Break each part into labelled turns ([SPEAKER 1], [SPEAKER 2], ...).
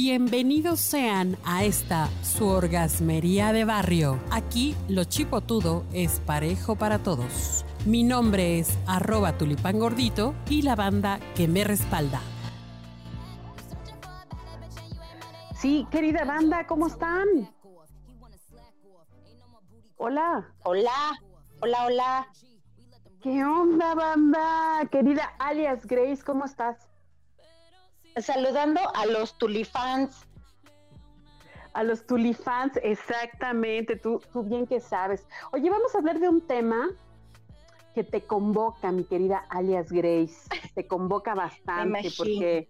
[SPEAKER 1] Bienvenidos sean a esta su orgasmería de barrio. Aquí lo chipotudo es parejo para todos. Mi nombre es arroba tulipán gordito y la banda que me respalda.
[SPEAKER 2] Sí, querida banda, ¿cómo están? Hola.
[SPEAKER 3] Hola, hola, hola.
[SPEAKER 2] ¿Qué onda, banda? Querida alias Grace, ¿cómo estás?
[SPEAKER 3] Saludando a los tulifans.
[SPEAKER 2] A los tulifans, exactamente, tú, tú bien que sabes. Oye, vamos a hablar de un tema que te convoca, mi querida alias Grace. Te convoca bastante porque,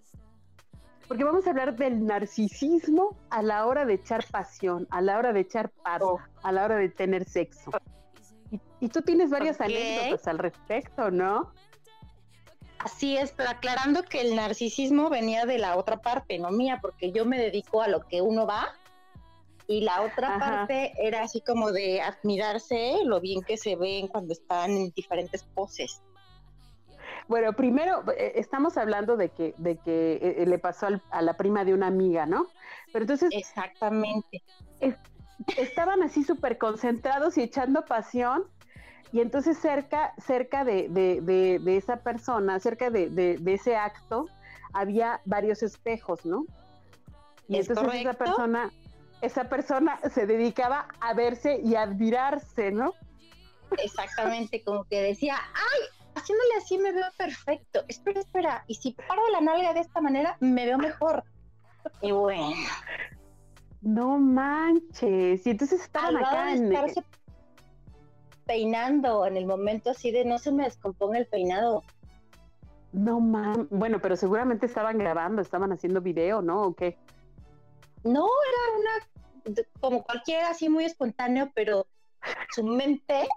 [SPEAKER 2] porque vamos a hablar del narcisismo a la hora de echar pasión, a la hora de echar paz,
[SPEAKER 3] Oh.
[SPEAKER 2] a la hora de tener sexo. Y, y tú tienes varias
[SPEAKER 3] Ok.
[SPEAKER 2] anécdotas al respecto, ¿no?
[SPEAKER 3] Así es, pero aclarando que el narcisismo venía de la otra parte, no mía, porque yo me dedico a lo que uno va y la otra
[SPEAKER 2] Ajá.
[SPEAKER 3] parte era así como de admirarse lo bien que se ven cuando están en diferentes poses.
[SPEAKER 2] Bueno, primero eh, estamos hablando de que, de que eh, le pasó al- a la prima de una amiga, ¿no? Pero entonces
[SPEAKER 3] Exactamente.
[SPEAKER 2] estaban así súper concentrados y echando pasión. Y entonces cerca, cerca de, de- de- de esa persona, cerca de, ese acto, había varios espejos, ¿no? Y
[SPEAKER 3] ¿Es
[SPEAKER 2] entonces esa persona, esa persona se dedicaba a verse y a admirarse, ¿no?
[SPEAKER 3] Exactamente, como que decía, ay, haciéndole así me veo perfecto. Espera, espera, y si paro la nalga de esta manera, me veo mejor. Y bueno,
[SPEAKER 2] No manches. Y entonces estaban acá en,
[SPEAKER 3] peinando en el momento así de no se me descomponga el peinado.
[SPEAKER 2] No man, bueno, pero seguramente estaban grabando, estaban haciendo video, ¿no? ¿O qué?
[SPEAKER 3] No, era una, como cualquiera, así muy espontáneo, pero su mente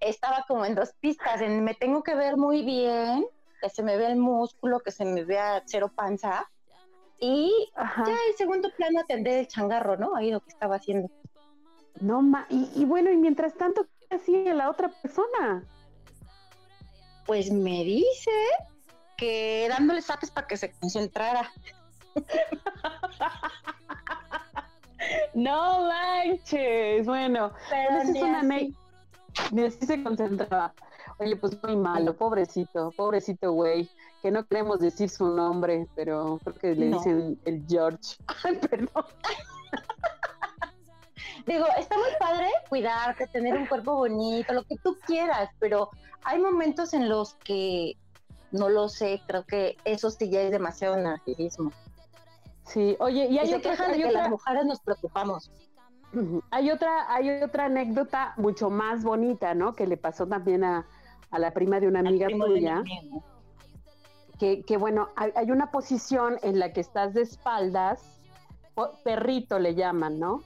[SPEAKER 3] estaba como en dos pistas, en me tengo que ver muy bien, que se me vea el músculo, que se me vea cero panza, y
[SPEAKER 2] Ajá.
[SPEAKER 3] ya en segundo plano atender el changarro, ¿no? Ahí lo que estaba haciendo.
[SPEAKER 2] No ma, y, y bueno, y mientras tanto, ¿qué hacía la otra persona?
[SPEAKER 3] Pues me dice que dándole zapes para que se concentrara.
[SPEAKER 2] No manches, bueno,
[SPEAKER 3] Pero
[SPEAKER 2] es una se concentraba. Oye, pues muy malo, pobrecito, pobrecito güey, que no queremos decir su nombre, pero creo que le
[SPEAKER 3] No.
[SPEAKER 2] dicen el George. Ay, perdón.
[SPEAKER 3] Digo, está muy padre cuidarte, tener un cuerpo bonito, lo que tú quieras, pero hay momentos en los que no lo sé, creo que eso sí ya es demasiado narcisismo.
[SPEAKER 2] Sí, oye, y
[SPEAKER 3] Y
[SPEAKER 2] hay
[SPEAKER 3] se
[SPEAKER 2] otra,
[SPEAKER 3] quejan de
[SPEAKER 2] hay
[SPEAKER 3] que
[SPEAKER 2] otra-
[SPEAKER 3] las mujeres nos preocupamos.
[SPEAKER 2] Hay otra, hay otra anécdota mucho más bonita, ¿no? Que le pasó también a, a la prima de una amiga tuya, que, que bueno, hay, hay una posición en la que estás de espaldas, perrito le llaman, ¿no?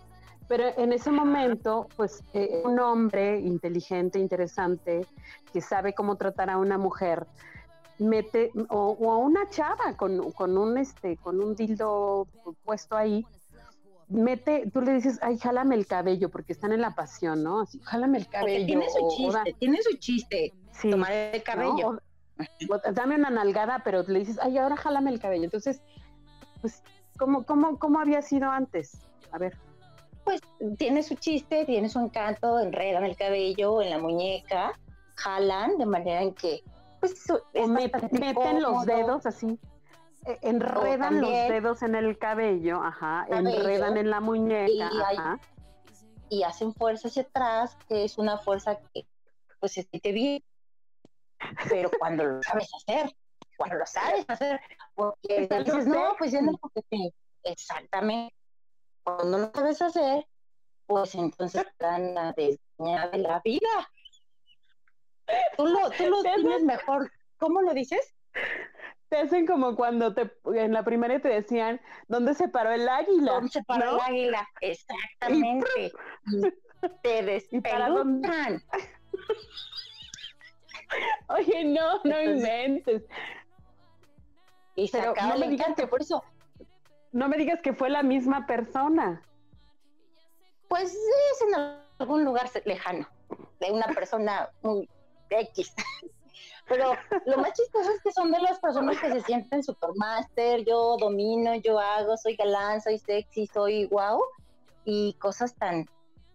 [SPEAKER 2] Pero en ese momento, pues eh, un hombre inteligente, interesante, que sabe cómo tratar a una mujer, mete, o, o a una chava con, con un este, con un dildo puesto ahí, mete, tú le dices, ay, jálame el cabello, porque están en la pasión, ¿no? Así, jálame el
[SPEAKER 3] Porque
[SPEAKER 2] cabello.
[SPEAKER 3] tiene su
[SPEAKER 2] o
[SPEAKER 3] chiste, tiene su chiste,
[SPEAKER 2] sí,
[SPEAKER 3] tomar el cabello.
[SPEAKER 2] O dame una nalgada, pero le dices, ay, ahora jálame el cabello. Entonces, pues, ¿cómo, cómo, cómo había sido antes? A ver.
[SPEAKER 3] Pues tiene su chiste, tiene su encanto, enredan el cabello en la muñeca, jalan de manera en que pues
[SPEAKER 2] O meten los dedos así, eh, enredan los dedos en el cabello, ajá,
[SPEAKER 3] Cabello.
[SPEAKER 2] enredan en la muñeca,
[SPEAKER 3] Y hay-
[SPEAKER 2] ajá.
[SPEAKER 3] y hacen fuerza hacia atrás, que es una fuerza que pues se siente bien, pero cuando lo sabes hacer, cuando lo sabes hacer, porque dices, no, pues ya no
[SPEAKER 2] sexy".
[SPEAKER 3] porque te- exactamente, cuando no lo sabes hacer, pues entonces dan la desdeña de la vida. Tú lo, tú lo tienes
[SPEAKER 2] hacen-
[SPEAKER 3] mejor, ¿cómo lo dices?
[SPEAKER 2] Te hacen como cuando te en la primaria te decían, ¿dónde se paró el águila?
[SPEAKER 3] ¿Cómo se para
[SPEAKER 2] ¿No?
[SPEAKER 3] el águila? Exactamente. Y te
[SPEAKER 2] ¿Y para dónde?
[SPEAKER 3] despelucan.
[SPEAKER 2] Oye, no, no inventes.
[SPEAKER 3] Y se
[SPEAKER 2] Pero
[SPEAKER 3] acaba
[SPEAKER 2] no
[SPEAKER 3] el encanto.
[SPEAKER 2] por eso, no me digas que fue la misma persona.
[SPEAKER 3] Pues es en algún lugar lejano, de una persona muy X. Pero lo más chistoso es que son de las personas que se sienten supermaster, yo domino, yo hago, soy galán, soy sexy, soy wow, y cosas tan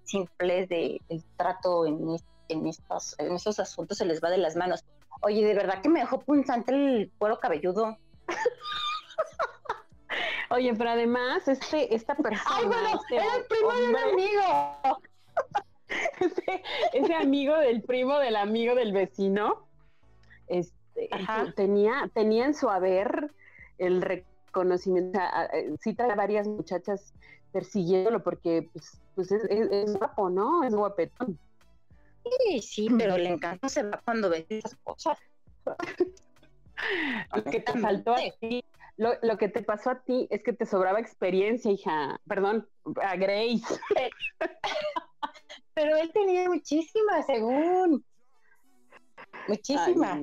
[SPEAKER 3] simples de, trato en, estos, en estos asuntos se les va de las manos. Oye, de verdad que me dejó punzante el cuero cabelludo.
[SPEAKER 2] Oye, pero además, este, esta persona.
[SPEAKER 3] ¡Ay, bueno!
[SPEAKER 2] este
[SPEAKER 3] era el primo de un amigo.
[SPEAKER 2] ese, ese amigo del primo del amigo del vecino, este, tenía, tenía en su haber el reconocimiento. Sí trae varias muchachas persiguiéndolo porque pues, pues es, es, guapo, ¿no? Es guapetón.
[SPEAKER 3] Sí, sí, pero le encanta se va cuando ve esas cosas.
[SPEAKER 2] Lo que te faltó a ti, lo, lo, que te pasó a ti es que te sobraba experiencia, hija. Perdón, a Grace.
[SPEAKER 3] pero él tenía muchísima, según. Muchísimas.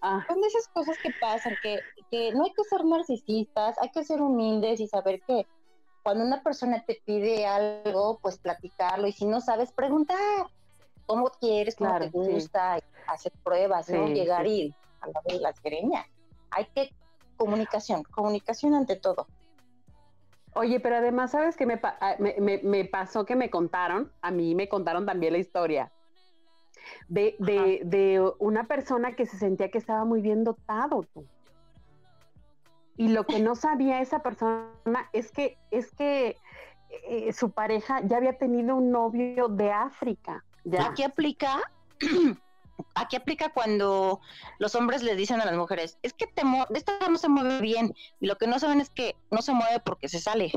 [SPEAKER 3] Ah. Son esas cosas que pasan, que, que no hay que ser narcisistas, hay que ser humildes y saber que cuando una persona te pide algo, pues platicarlo y si no sabes, preguntar cómo quieres, cómo te gusta, hacer pruebas, ¿no? Llegar y a la de las greñas. Hay que comunicación, comunicación ante todo.
[SPEAKER 2] Oye, pero además, ¿sabes qué ah, me, me, me, pasó que me contaron? A mí me contaron también la historia de, de, de, una persona que se sentía que estaba muy bien dotado. Tú. Y lo que no sabía esa persona es que, es que eh, su pareja ya había tenido un novio de África.
[SPEAKER 3] ¿ya? Aquí aplica, aquí aplica cuando los hombres le dicen a las mujeres, es que te esta no se mueve bien, y lo que no saben es que no se mueve porque se sale.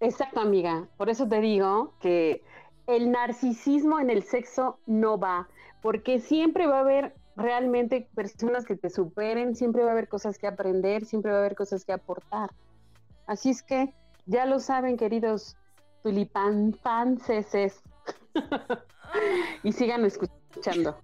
[SPEAKER 2] Exacto, amiga. Por eso te digo que el narcisismo en el sexo no va, porque siempre va a haber realmente personas que te superen, siempre va a haber cosas que aprender, siempre va a haber cosas que aportar. Así es que ya lo saben, queridos tulipan fanses. y sigan escuchando.